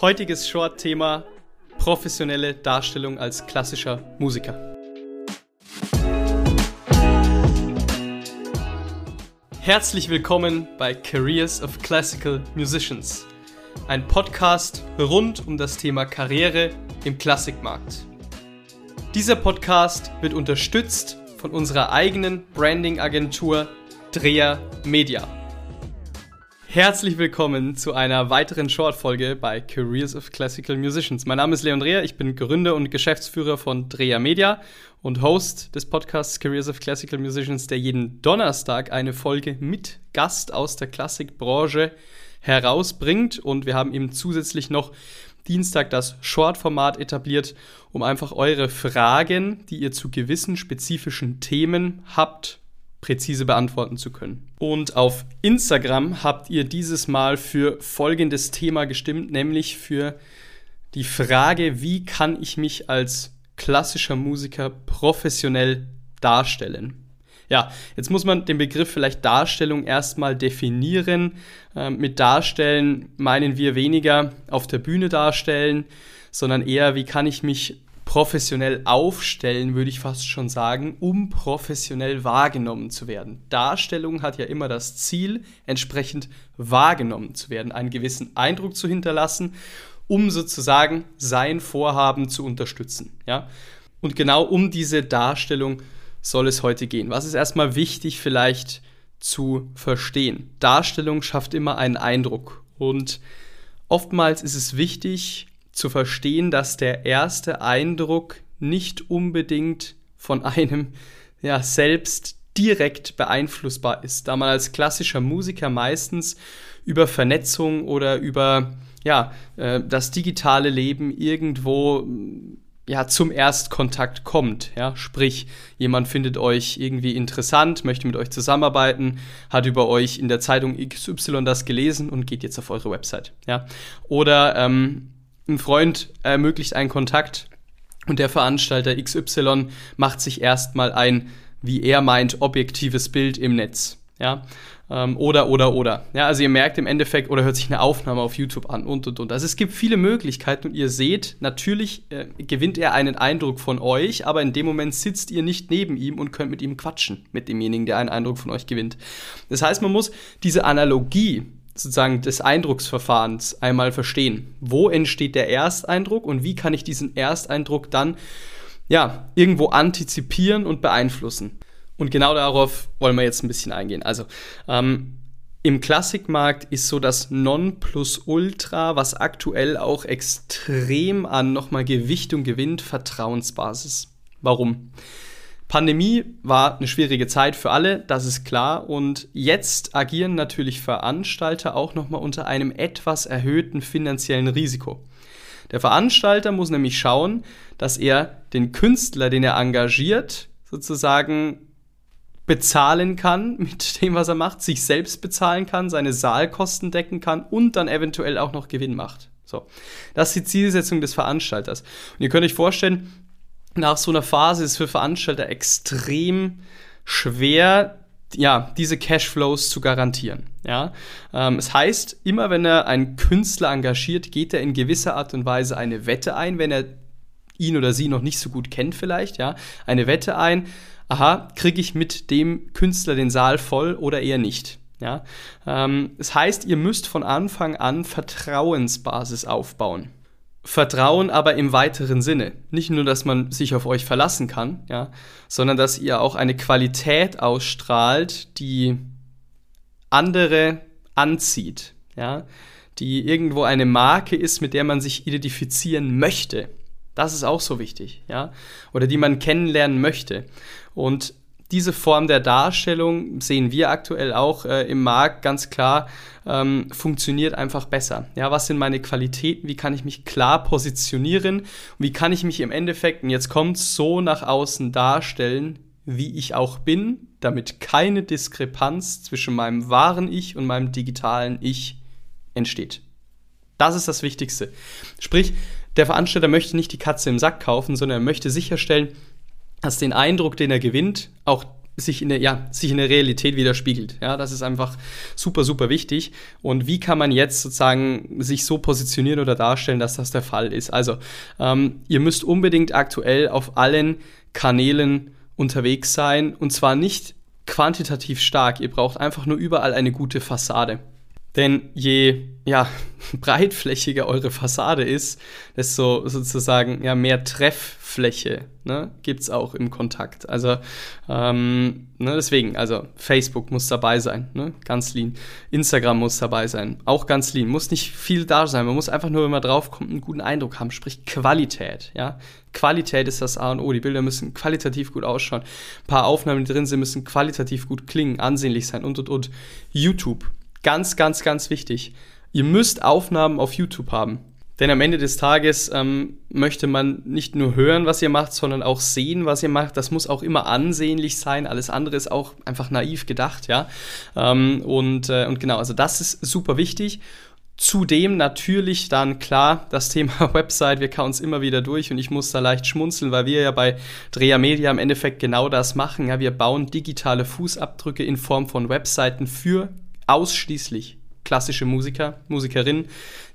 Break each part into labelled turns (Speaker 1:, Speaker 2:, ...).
Speaker 1: Heutiges Short-Thema professionelle Darstellung als klassischer Musiker. Herzlich willkommen bei Careers of Classical Musicians, ein Podcast rund um das Thema Karriere im Klassikmarkt. Dieser Podcast wird unterstützt von unserer eigenen Branding-Agentur Dreher Media. Herzlich willkommen zu einer weiteren Short-Folge bei Careers of Classical Musicians. Mein Name ist Leon Dreher, ich bin Gründer und Geschäftsführer von Dreher Media und Host des Podcasts Careers of Classical Musicians, der jeden Donnerstag eine Folge mit Gast aus der Klassikbranche herausbringt. Und wir haben eben zusätzlich noch Dienstag das Short-Format etabliert, um einfach eure Fragen, die ihr zu gewissen spezifischen Themen habt, präzise beantworten zu können. Und auf Instagram habt ihr dieses Mal für folgendes Thema gestimmt, nämlich für die Frage, wie kann ich mich als klassischer Musiker professionell darstellen? Ja, jetzt muss man den Begriff vielleicht Darstellung erstmal definieren. Ähm, mit Darstellen meinen wir weniger auf der Bühne darstellen, sondern eher, wie kann ich mich professionell aufstellen, würde ich fast schon sagen, um professionell wahrgenommen zu werden. Darstellung hat ja immer das Ziel, entsprechend wahrgenommen zu werden, einen gewissen Eindruck zu hinterlassen, um sozusagen sein Vorhaben zu unterstützen. Ja? Und genau um diese Darstellung soll es heute gehen. Was ist erstmal wichtig vielleicht zu verstehen? Darstellung schafft immer einen Eindruck und oftmals ist es wichtig, zu verstehen, dass der erste Eindruck nicht unbedingt von einem ja, selbst direkt beeinflussbar ist, da man als klassischer Musiker meistens über Vernetzung oder über ja, äh, das digitale Leben irgendwo ja, zum Erstkontakt kommt. Ja? Sprich, jemand findet euch irgendwie interessant, möchte mit euch zusammenarbeiten, hat über euch in der Zeitung XY das gelesen und geht jetzt auf eure Website. Ja? Oder ähm, ein Freund ermöglicht einen Kontakt und der Veranstalter XY macht sich erstmal ein, wie er meint, objektives Bild im Netz. Ja, ähm, oder, oder, oder. Ja, also ihr merkt im Endeffekt, oder hört sich eine Aufnahme auf YouTube an und, und, und. Also es gibt viele Möglichkeiten und ihr seht, natürlich äh, gewinnt er einen Eindruck von euch, aber in dem Moment sitzt ihr nicht neben ihm und könnt mit ihm quatschen, mit demjenigen, der einen Eindruck von euch gewinnt. Das heißt, man muss diese Analogie sozusagen des Eindrucksverfahrens einmal verstehen. Wo entsteht der Ersteindruck und wie kann ich diesen Ersteindruck dann ja, irgendwo antizipieren und beeinflussen? Und genau darauf wollen wir jetzt ein bisschen eingehen. Also, ähm, im Klassikmarkt ist so das Nonplusultra, was aktuell auch extrem an nochmal Gewichtung gewinnt, Vertrauensbasis. Warum? Pandemie war eine schwierige Zeit für alle, das ist klar. Und jetzt agieren natürlich Veranstalter auch nochmal unter einem etwas erhöhten finanziellen Risiko. Der Veranstalter muss nämlich schauen, dass er den Künstler, den er engagiert, sozusagen bezahlen kann mit dem, was er macht, sich selbst bezahlen kann, seine Saalkosten decken kann und dann eventuell auch noch Gewinn macht. So, das ist die Zielsetzung des Veranstalters. Und ihr könnt euch vorstellen, nach so einer Phase ist für Veranstalter extrem schwer, ja, diese Cashflows zu garantieren. Ja, ähm, es heißt, immer wenn er einen Künstler engagiert, geht er in gewisser Art und Weise eine Wette ein, wenn er ihn oder sie noch nicht so gut kennt vielleicht, ja, eine Wette ein. Aha, kriege ich mit dem Künstler den Saal voll oder eher nicht? Ja, ähm, es heißt, ihr müsst von Anfang an Vertrauensbasis aufbauen. Vertrauen aber im weiteren Sinne. Nicht nur, dass man sich auf euch verlassen kann, ja, sondern dass ihr auch eine Qualität ausstrahlt, die andere anzieht, ja, die irgendwo eine Marke ist, mit der man sich identifizieren möchte. Das ist auch so wichtig, ja, oder die man kennenlernen möchte. Und diese Form der Darstellung sehen wir aktuell auch äh, im Markt ganz klar, ähm, funktioniert einfach besser. Ja, was sind meine Qualitäten? Wie kann ich mich klar positionieren? Wie kann ich mich im Endeffekt, und jetzt kommt so nach außen darstellen, wie ich auch bin, damit keine Diskrepanz zwischen meinem wahren Ich und meinem digitalen Ich entsteht. Das ist das Wichtigste. Sprich, der Veranstalter möchte nicht die Katze im Sack kaufen, sondern er möchte sicherstellen, dass den Eindruck, den er gewinnt, auch sich in der, ja, sich in der Realität widerspiegelt. Ja, das ist einfach super, super wichtig. Und wie kann man jetzt sozusagen sich so positionieren oder darstellen, dass das der Fall ist? Also, ähm, ihr müsst unbedingt aktuell auf allen Kanälen unterwegs sein und zwar nicht quantitativ stark. Ihr braucht einfach nur überall eine gute Fassade. Denn je ja, breitflächiger eure Fassade ist, desto sozusagen ja, mehr Trefffläche ne, gibt es auch im Kontakt. Also ähm, ne, deswegen, also Facebook muss dabei sein, ne, ganz lean. Instagram muss dabei sein, auch ganz lean. Muss nicht viel da sein, man muss einfach nur, wenn man draufkommt, einen guten Eindruck haben, sprich Qualität. Ja? Qualität ist das A und O. Die Bilder müssen qualitativ gut ausschauen. Ein paar Aufnahmen, die drin sind, müssen qualitativ gut klingen, ansehnlich sein und und und. YouTube Ganz, ganz, ganz wichtig. Ihr müsst Aufnahmen auf YouTube haben. Denn am Ende des Tages ähm, möchte man nicht nur hören, was ihr macht, sondern auch sehen, was ihr macht. Das muss auch immer ansehnlich sein. Alles andere ist auch einfach naiv gedacht, ja. Ähm, und, äh, und genau, also das ist super wichtig. Zudem natürlich dann klar das Thema Website. Wir kauen uns immer wieder durch und ich muss da leicht schmunzeln, weil wir ja bei Dreher Media im Endeffekt genau das machen. Ja, wir bauen digitale Fußabdrücke in Form von Webseiten für ausschließlich klassische Musiker, Musikerinnen,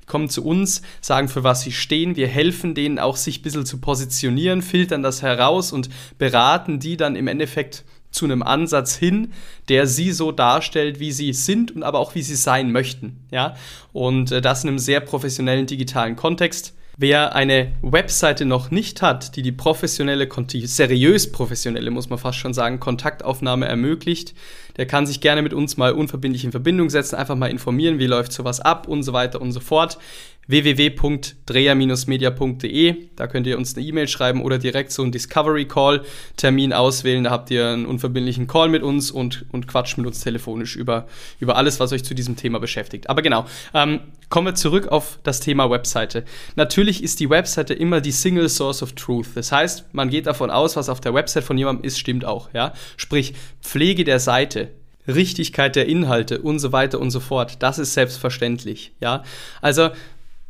Speaker 1: kommen zu uns, sagen, für was sie stehen. Wir helfen denen auch, sich ein bisschen zu positionieren, filtern das heraus und beraten die dann im Endeffekt zu einem Ansatz hin, der sie so darstellt, wie sie sind und aber auch wie sie sein möchten. Ja? Und äh, das in einem sehr professionellen digitalen Kontext. Wer eine Webseite noch nicht hat, die die professionelle, seriös professionelle, muss man fast schon sagen, Kontaktaufnahme ermöglicht, der kann sich gerne mit uns mal unverbindlich in Verbindung setzen, einfach mal informieren, wie läuft sowas ab und so weiter und so fort www.dreher-media.de. Da könnt ihr uns eine E-Mail schreiben oder direkt so einen Discovery Call Termin auswählen. Da habt ihr einen unverbindlichen Call mit uns und, und quatscht mit uns telefonisch über, über alles, was euch zu diesem Thema beschäftigt. Aber genau, ähm, kommen wir zurück auf das Thema Webseite. Natürlich ist die Webseite immer die Single Source of Truth. Das heißt, man geht davon aus, was auf der Website von jemandem ist, stimmt auch. Ja? Sprich, Pflege der Seite, Richtigkeit der Inhalte und so weiter und so fort. Das ist selbstverständlich. Ja, also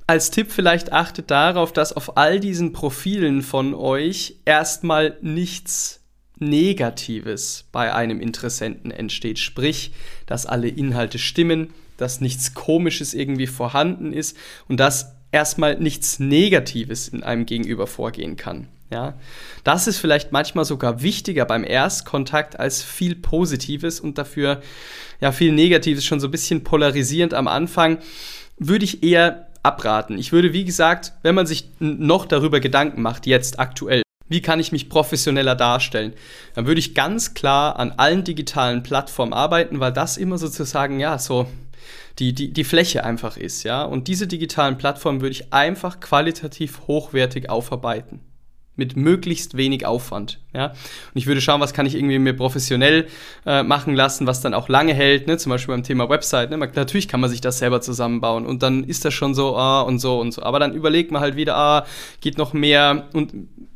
Speaker 1: als Tipp vielleicht achtet darauf, dass auf all diesen Profilen von euch erstmal nichts Negatives bei einem Interessenten entsteht. Sprich, dass alle Inhalte stimmen, dass nichts Komisches irgendwie vorhanden ist und dass erstmal nichts Negatives in einem Gegenüber vorgehen kann. Ja, das ist vielleicht manchmal sogar wichtiger beim Erstkontakt als viel Positives und dafür ja viel Negatives schon so ein bisschen polarisierend am Anfang. Würde ich eher abraten. Ich würde, wie gesagt, wenn man sich noch darüber Gedanken macht, jetzt aktuell, wie kann ich mich professioneller darstellen? Dann würde ich ganz klar an allen digitalen Plattformen arbeiten, weil das immer sozusagen, ja, so die, die, die Fläche einfach ist, ja. Und diese digitalen Plattformen würde ich einfach qualitativ hochwertig aufarbeiten mit möglichst wenig Aufwand. Ja? Und ich würde schauen, was kann ich irgendwie mir professionell äh, machen lassen, was dann auch lange hält, ne? zum Beispiel beim Thema Website. Ne? Man, natürlich kann man sich das selber zusammenbauen und dann ist das schon so, ah, und so und so. Aber dann überlegt man halt wieder, ah, geht noch mehr und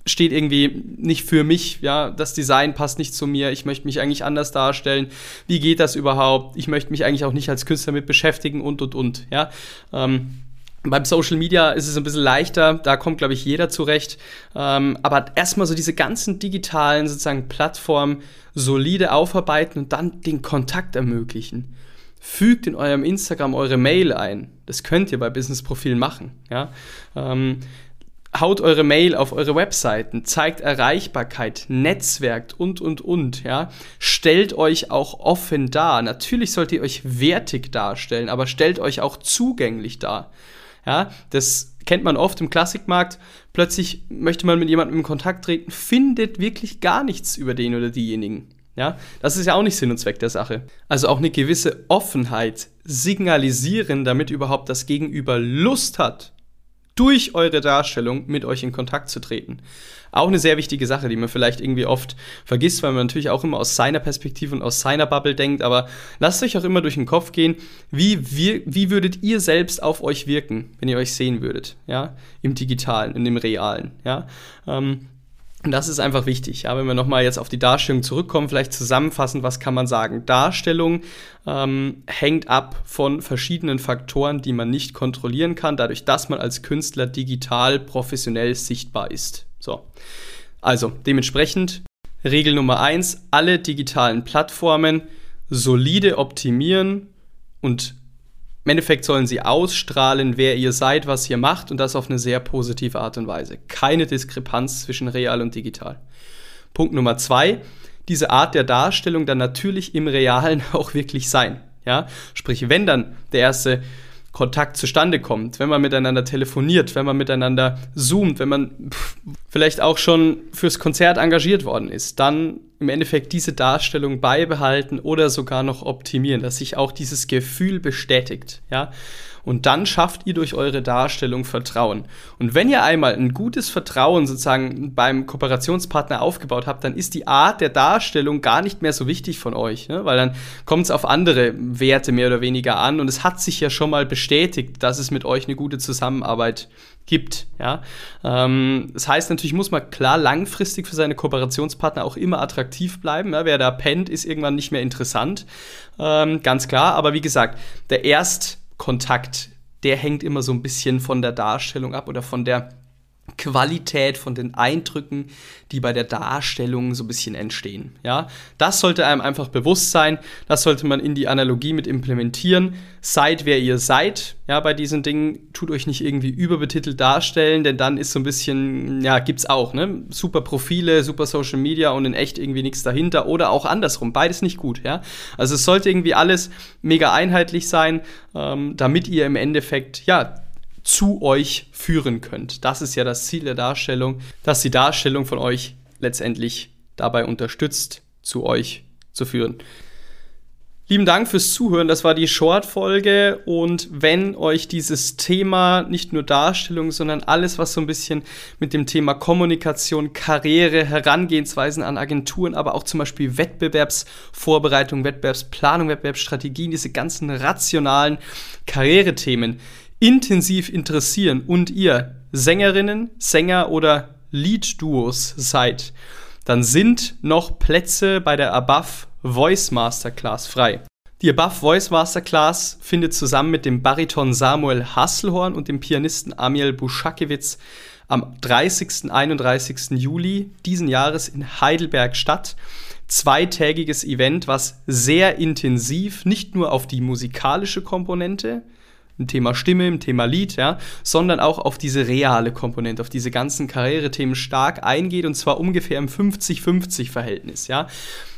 Speaker 1: steht irgendwie nicht für mich, ja, das Design passt nicht zu mir, ich möchte mich eigentlich anders darstellen, wie geht das überhaupt, ich möchte mich eigentlich auch nicht als Künstler mit beschäftigen und, und, und, ja. Ähm, beim Social Media ist es ein bisschen leichter, da kommt, glaube ich, jeder zurecht. Ähm, aber erstmal so diese ganzen digitalen sozusagen Plattformen solide aufarbeiten und dann den Kontakt ermöglichen. Fügt in eurem Instagram eure Mail ein. Das könnt ihr bei Business-Profilen machen. Ja? Ähm, haut eure Mail auf eure Webseiten, zeigt Erreichbarkeit, netzwerkt und, und, und, ja. Stellt euch auch offen dar. Natürlich sollt ihr euch wertig darstellen, aber stellt euch auch zugänglich dar. Ja, das kennt man oft im Klassikmarkt. Plötzlich möchte man mit jemandem in Kontakt treten, findet wirklich gar nichts über den oder diejenigen. Ja, das ist ja auch nicht Sinn und Zweck der Sache. Also auch eine gewisse Offenheit signalisieren, damit überhaupt das Gegenüber Lust hat, durch eure Darstellung mit euch in Kontakt zu treten. Auch eine sehr wichtige Sache, die man vielleicht irgendwie oft vergisst, weil man natürlich auch immer aus seiner Perspektive und aus seiner Bubble denkt. Aber lasst euch auch immer durch den Kopf gehen, wie, wie, wie würdet ihr selbst auf euch wirken, wenn ihr euch sehen würdet, ja, im Digitalen, in dem Realen, ja. Ähm, und das ist einfach wichtig. Ja, wenn wir nochmal jetzt auf die Darstellung zurückkommen, vielleicht zusammenfassend, was kann man sagen? Darstellung ähm, hängt ab von verschiedenen Faktoren, die man nicht kontrollieren kann, dadurch, dass man als Künstler digital professionell sichtbar ist. So. Also, dementsprechend Regel Nummer eins: alle digitalen Plattformen solide optimieren und im Endeffekt sollen sie ausstrahlen, wer ihr seid, was ihr macht und das auf eine sehr positive Art und Weise. Keine Diskrepanz zwischen real und digital. Punkt Nummer zwei, diese Art der Darstellung dann natürlich im Realen auch wirklich sein. Ja? Sprich, wenn dann der erste Kontakt zustande kommt, wenn man miteinander telefoniert, wenn man miteinander zoomt, wenn man vielleicht auch schon fürs Konzert engagiert worden ist, dann im Endeffekt diese Darstellung beibehalten oder sogar noch optimieren, dass sich auch dieses Gefühl bestätigt, ja. Und dann schafft ihr durch eure Darstellung Vertrauen. Und wenn ihr einmal ein gutes Vertrauen sozusagen beim Kooperationspartner aufgebaut habt, dann ist die Art der Darstellung gar nicht mehr so wichtig von euch, ne? weil dann kommt es auf andere Werte mehr oder weniger an und es hat sich ja schon mal bestätigt, dass es mit euch eine gute Zusammenarbeit gibt. Ja? Ähm, das heißt natürlich, muss man klar langfristig für seine Kooperationspartner auch immer attraktiv bleiben. Ja? Wer da pennt, ist irgendwann nicht mehr interessant. Ähm, ganz klar. Aber wie gesagt, der Erst Kontakt, der hängt immer so ein bisschen von der Darstellung ab oder von der Qualität, von den Eindrücken, die bei der Darstellung so ein bisschen entstehen. Ja, das sollte einem einfach bewusst sein. Das sollte man in die Analogie mit implementieren. Seid wer ihr seid. Ja, bei diesen Dingen tut euch nicht irgendwie überbetitelt darstellen, denn dann ist so ein bisschen, ja, gibt's auch, ne? Super Profile, super Social Media und in echt irgendwie nichts dahinter oder auch andersrum. Beides nicht gut. Ja, also es sollte irgendwie alles mega einheitlich sein, ähm, damit ihr im Endeffekt, ja, zu euch führen könnt. Das ist ja das Ziel der Darstellung, dass die Darstellung von euch letztendlich dabei unterstützt, zu euch zu führen. Lieben Dank fürs Zuhören. Das war die Short-Folge. Und wenn euch dieses Thema, nicht nur Darstellung, sondern alles, was so ein bisschen mit dem Thema Kommunikation, Karriere, Herangehensweisen an Agenturen, aber auch zum Beispiel Wettbewerbsvorbereitung, Wettbewerbsplanung, Wettbewerbsstrategien, diese ganzen rationalen Karrierethemen intensiv interessieren und ihr Sängerinnen, Sänger oder Lead-Duos seid, dann sind noch Plätze bei der Above Voice Masterclass frei. Die Above Voice Masterclass findet zusammen mit dem Bariton Samuel Hasselhorn und dem Pianisten Amiel Buschakewitz am 30. 31. Juli diesen Jahres in Heidelberg statt. Zweitägiges Event, was sehr intensiv nicht nur auf die musikalische Komponente, im Thema Stimme, im Thema Lied, ja, sondern auch auf diese reale Komponente, auf diese ganzen Karrierethemen stark eingeht und zwar ungefähr im 50-50-Verhältnis, ja.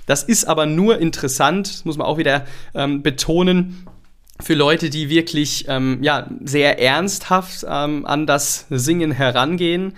Speaker 1: Das ist aber nur interessant, muss man auch wieder ähm, betonen, für Leute, die wirklich ähm, ja, sehr ernsthaft ähm, an das Singen herangehen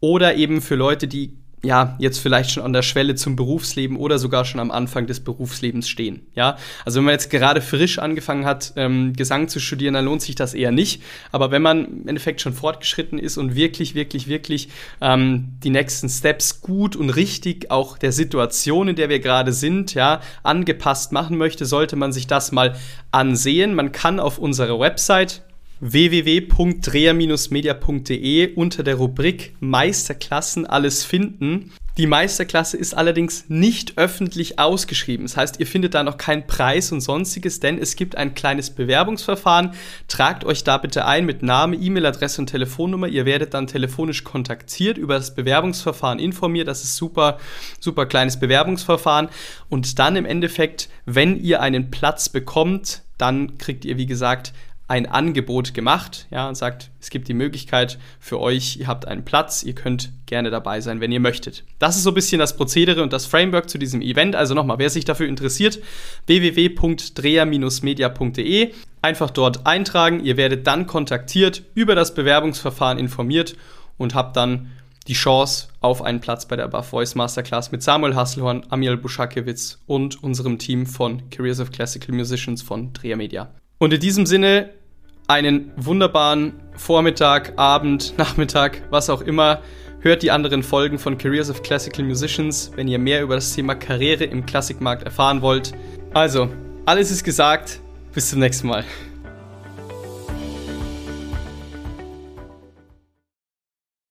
Speaker 1: oder eben für Leute, die ja, jetzt vielleicht schon an der Schwelle zum Berufsleben oder sogar schon am Anfang des Berufslebens stehen. Ja, also wenn man jetzt gerade frisch angefangen hat, ähm, Gesang zu studieren, dann lohnt sich das eher nicht. Aber wenn man im Endeffekt schon fortgeschritten ist und wirklich, wirklich, wirklich ähm, die nächsten Steps gut und richtig auch der Situation, in der wir gerade sind, ja, angepasst machen möchte, sollte man sich das mal ansehen. Man kann auf unserer Website www.dreher-media.de unter der Rubrik Meisterklassen alles finden. Die Meisterklasse ist allerdings nicht öffentlich ausgeschrieben. Das heißt, ihr findet da noch keinen Preis und sonstiges, denn es gibt ein kleines Bewerbungsverfahren. Tragt euch da bitte ein mit Name, E-Mail-Adresse und Telefonnummer. Ihr werdet dann telefonisch kontaktiert, über das Bewerbungsverfahren informiert. Das ist super, super kleines Bewerbungsverfahren. Und dann im Endeffekt, wenn ihr einen Platz bekommt, dann kriegt ihr, wie gesagt, ein Angebot gemacht, ja, und sagt, es gibt die Möglichkeit für euch, ihr habt einen Platz, ihr könnt gerne dabei sein, wenn ihr möchtet. Das ist so ein bisschen das Prozedere und das Framework zu diesem Event. Also nochmal, wer sich dafür interessiert, www.dreher-media.de, einfach dort eintragen, ihr werdet dann kontaktiert, über das Bewerbungsverfahren informiert und habt dann die Chance auf einen Platz bei der Above Voice Masterclass mit Samuel Hasselhorn, Amiel Buschakewitz und unserem Team von Careers of Classical Musicians von Dreher Media. Und in diesem Sinne einen wunderbaren Vormittag, Abend, Nachmittag, was auch immer. Hört die anderen Folgen von Careers of Classical Musicians, wenn ihr mehr über das Thema Karriere im Klassikmarkt erfahren wollt. Also, alles ist gesagt. Bis zum nächsten Mal.